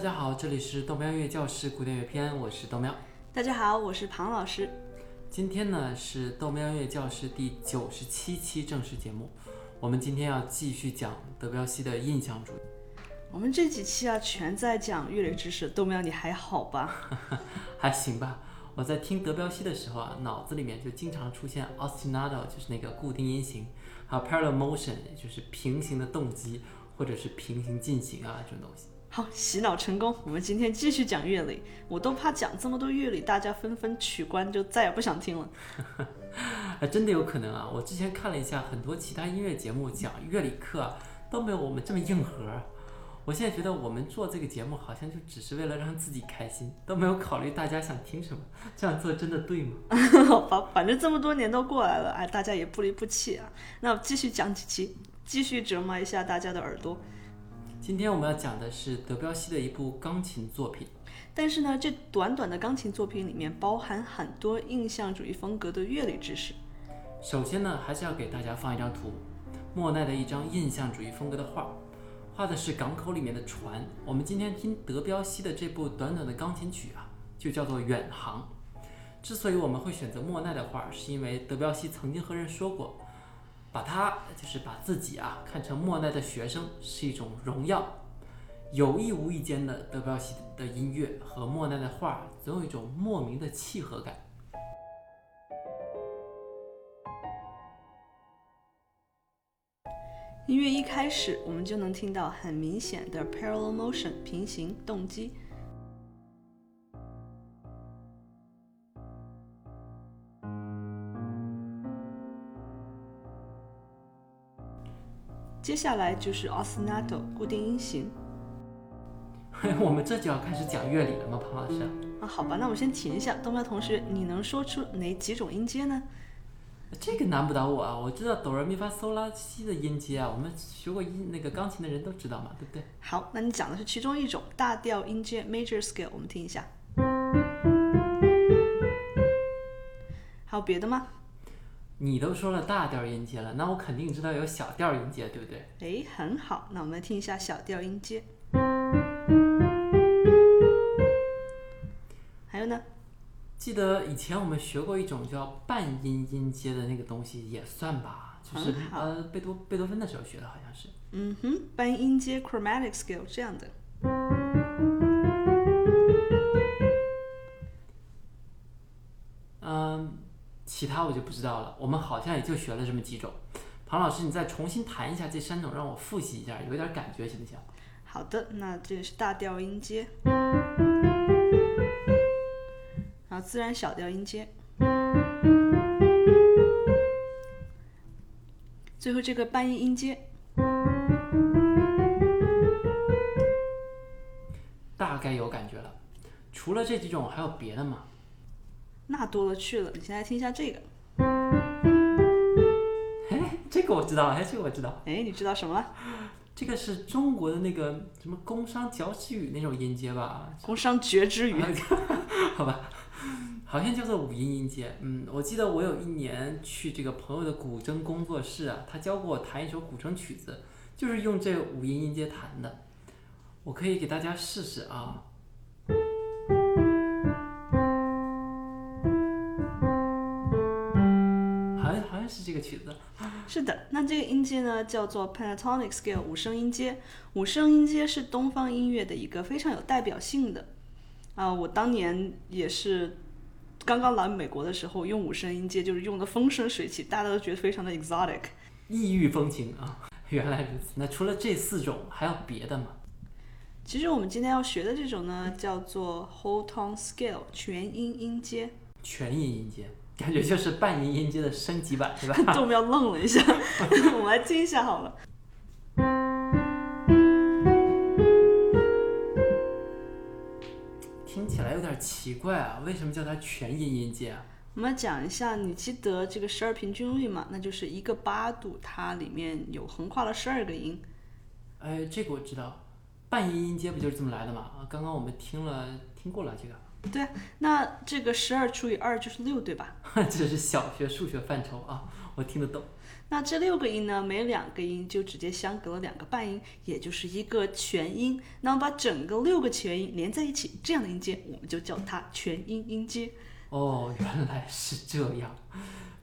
家好，这里是豆苗音乐教室古典乐篇，我是豆苗。大家好，我是庞老师。今天呢是豆苗音乐教室第九十七期正式节目，我们今天要继续讲德彪西的印象主义。我们这几期啊，全在讲乐理知识。豆苗，你还好吧？还行吧。我在听德彪西的时候啊，脑子里面就经常出现 ostinato，就是那个固定音型，还有 parallel motion，就是平行的动机或者是平行进行啊这种东西。好，洗脑成功。我们今天继续讲乐理，我都怕讲这么多乐理，大家纷纷取关，就再也不想听了。还 真的有可能啊！我之前看了一下很多其他音乐节目讲乐理课都没有我们这么硬核。我现在觉得我们做这个节目好像就只是为了让自己开心，都没有考虑大家想听什么。这样做真的对吗？好吧，反正这么多年都过来了，哎，大家也不离不弃啊。那继续讲几期，继续折磨一下大家的耳朵。今天我们要讲的是德彪西的一部钢琴作品，但是呢，这短短的钢琴作品里面包含很多印象主义风格的乐理知识。首先呢，还是要给大家放一张图，莫奈的一张印象主义风格的画，画的是港口里面的船。我们今天听德彪西的这部短短的钢琴曲啊，就叫做《远航》。之所以我们会选择莫奈的画，是因为德彪西曾经和人说过。把他就是把自己啊看成莫奈的学生是一种荣耀，有意无意间的德彪西的音乐和莫奈的画总有一种莫名的契合感。音乐一开始，我们就能听到很明显的 parallel motion 平行动机。接下来就是 ostinato 固定音型。我们这就要开始讲乐理了吗，庞老师？啊，好吧，那我们先停一下。东苗同学，你能说出哪几种音阶呢？这个难不倒我啊，我知道哆来咪发嗦拉西的音阶啊，我们学过音那个钢琴的人都知道嘛，对不对？好，那你讲的是其中一种大调音阶 major scale，我们听一下。还有别的吗？你都说了大调音阶了，那我肯定知道有小调音阶，对不对？哎，很好，那我们来听一下小调音阶。还有呢？记得以前我们学过一种叫半音音阶的那个东西，也算吧？就是呃，贝多贝多芬的时候学的，好像是。嗯哼，半音阶 chromatic scale 这样的。其他我就不知道了，我们好像也就学了这么几种。庞老师，你再重新弹一下这三种，让我复习一下，有点感觉，行不行？好的，那这是大调音阶，然后自然小调音阶，最后这个半音音阶，大概有感觉了。除了这几种，还有别的吗？那多了去了，你先来听一下这个。哎，这个我知道，哎，这个我知道。哎，你知道什么？这个是中国的那个什么工商角徵羽那种音阶吧？工商角徵羽，好吧，好像叫做五音音阶。嗯，我记得我有一年去这个朋友的古筝工作室啊，他教过我弹一首古筝曲子，就是用这五音音阶弹的。我可以给大家试试啊。是这个曲子，是的。那这个音阶呢，叫做 pentatonic scale 五声音阶。五声音阶是东方音乐的一个非常有代表性的。啊，我当年也是刚刚来美国的时候，用五声音阶就是用的风生水起，大家都觉得非常的 exotic，异域风情啊。原来如此。那除了这四种，还有别的吗？其实我们今天要学的这种呢，叫做 whole tone scale 全音音阶。全音音阶。感觉就是半音音阶的升级版，是吧？豆苗愣了一下，我们来听一下好了。听起来有点奇怪啊，为什么叫它全音音阶啊？我们讲一下，你记得这个十二平均律吗？那就是一个八度，它里面有横跨了十二个音。哎，这个我知道，半音音阶不就是这么来的吗？啊，刚刚我们听了听过了这个。对啊，那这个十二除以二就是六，对吧？这是小学数学范畴啊，我听得懂。那这六个音呢，每两个音就直接相隔了两个半音，也就是一个全音。那么把整个六个全音连在一起，这样的音阶我们就叫它全音音阶。哦，原来是这样。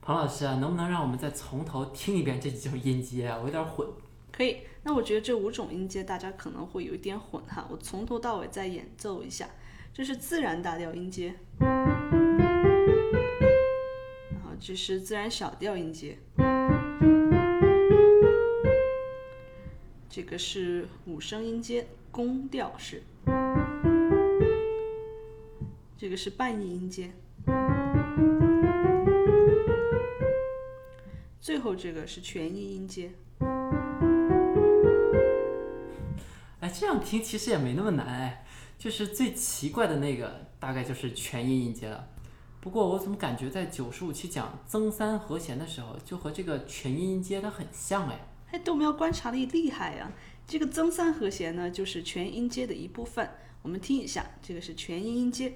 庞老师啊，能不能让我们再从头听一遍这几种音阶啊？我有点混。可以。那我觉得这五种音阶大家可能会有一点混哈，我从头到尾再演奏一下。这是自然大调音阶，这是自然小调音阶。这个是五声音阶，宫调式。这个是半音音阶。最后这个是全音音阶。哎，这样听其实也没那么难哎，就是最奇怪的那个大概就是全音音阶了。不过我怎么感觉在九十五期讲增三和弦的时候，就和这个全音音阶它很像哎。哎，豆苗观察力厉害呀！这个增三和弦呢，就是全音阶的一部分。我们听一下，这个是全音音阶，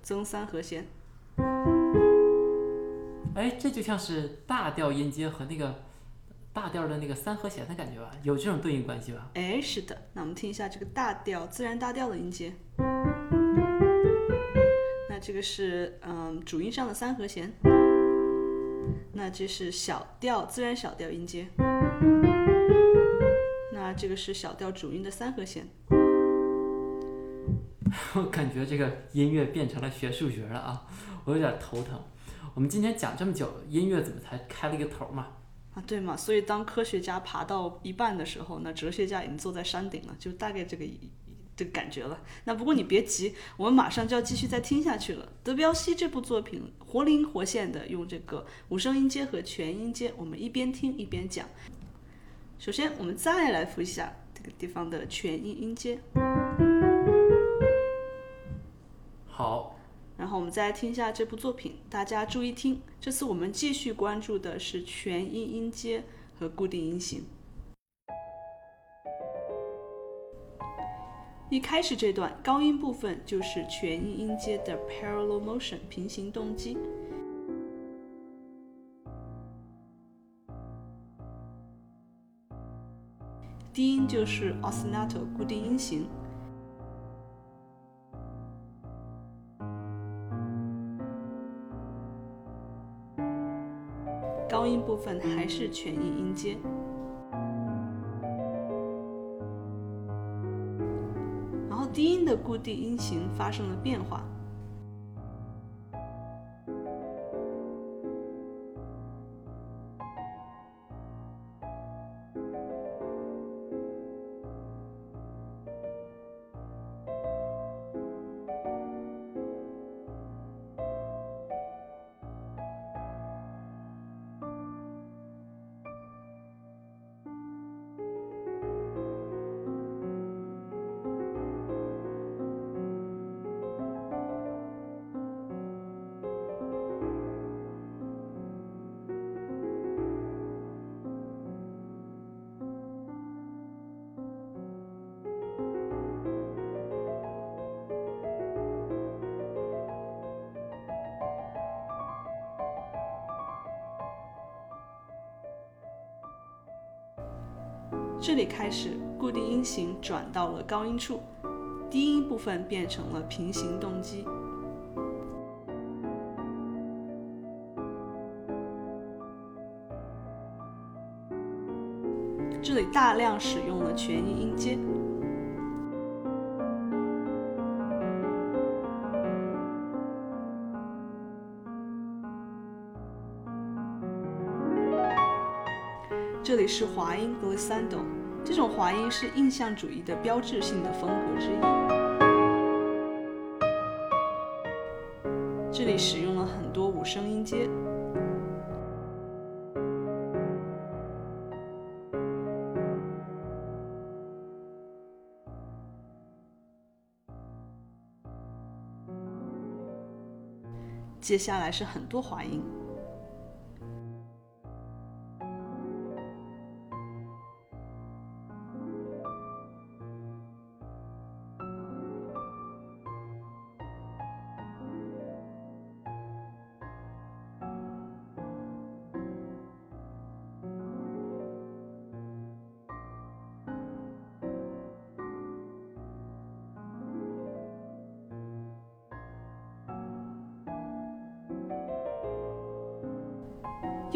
增三和弦。哎，这就像是大调音阶和那个大调的那个三和弦的感觉吧？有这种对应关系吧？哎，是的。那我们听一下这个大调自然大调的音阶。那这个是嗯主音上的三和弦。那这是小调自然小调音阶，那这个是小调主音的三和弦。我感觉这个音乐变成了学数学了啊，我有点头疼。我们今天讲这么久，音乐怎么才开了一个头嘛？啊，对嘛，所以当科学家爬到一半的时候，那哲学家已经坐在山顶了，就大概这个。这个感觉了。那不过你别急，我们马上就要继续再听下去了。德彪西这部作品活灵活现的用这个五声音阶和全音阶，我们一边听一边讲。首先，我们再来复习一下这个地方的全音音阶。好。然后我们再来听一下这部作品，大家注意听。这次我们继续关注的是全音音阶和固定音型。一开始这段高音部分就是全音音阶的 parallel motion 平行动机，低音就是 ostinato 固定音型，高音部分还是全音音阶。固定音型发生了变化。这里开始，固定音型转到了高音处，低音部分变成了平行动机。这里大量使用了全音音阶。是滑音 glissando，这种滑音是印象主义的标志性的风格之一。这里使用了很多五声音阶。接下来是很多滑音。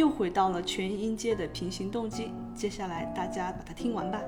又回到了全音阶的平行动机。接下来大家把它听完吧。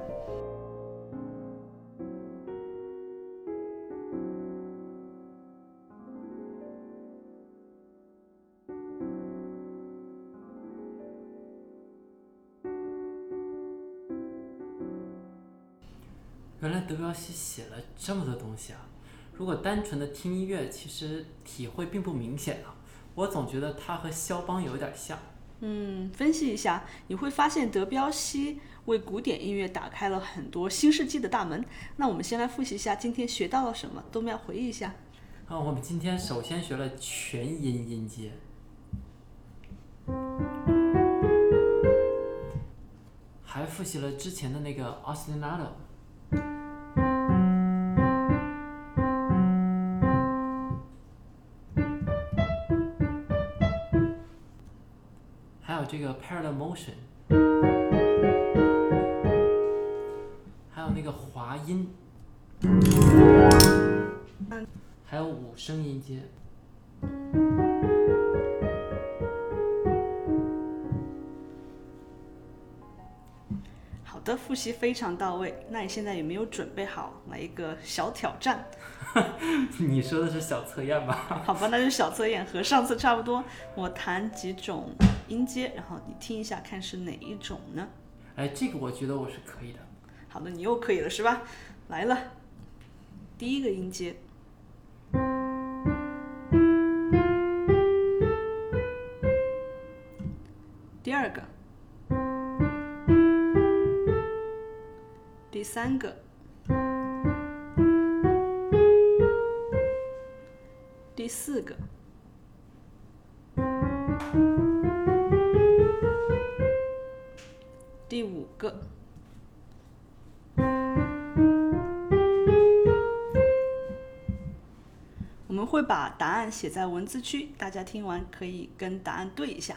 原来德彪西写了这么多东西啊！如果单纯的听音乐，其实体会并不明显啊。我总觉得他和肖邦有点像。嗯，分析一下，你会发现德彪西为古典音乐打开了很多新世纪的大门。那我们先来复习一下今天学到了什么，都要回忆一下。啊，我们今天首先学了全音音阶，还复习了之前的那个 ostinato。还有这个 parallel motion，还有那个滑音，还有五声音阶。复习非常到位。那你现在有没有准备好来一个小挑战？你说的是小测验吧？好吧，那就小测验，和上次差不多。我弹几种音阶，然后你听一下，看是哪一种呢？哎，这个我觉得我是可以的。好的，你又可以了是吧？来了，第一个音阶，第三个，第四个，第五个。我们会把答案写在文字区，大家听完可以跟答案对一下。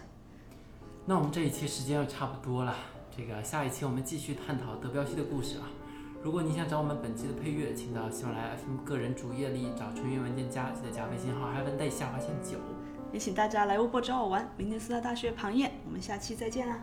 那我们这一期时间又差不多了，这个下一期我们继续探讨德彪西的故事啊。如果你想找我们本期的配乐，请到喜马拉雅 FM 个人主页里找纯音乐文件夹，记得加微信号 heavenday 下划线九。也请大家来微博找我玩。明天四大大学旁夜，我们下期再见啦。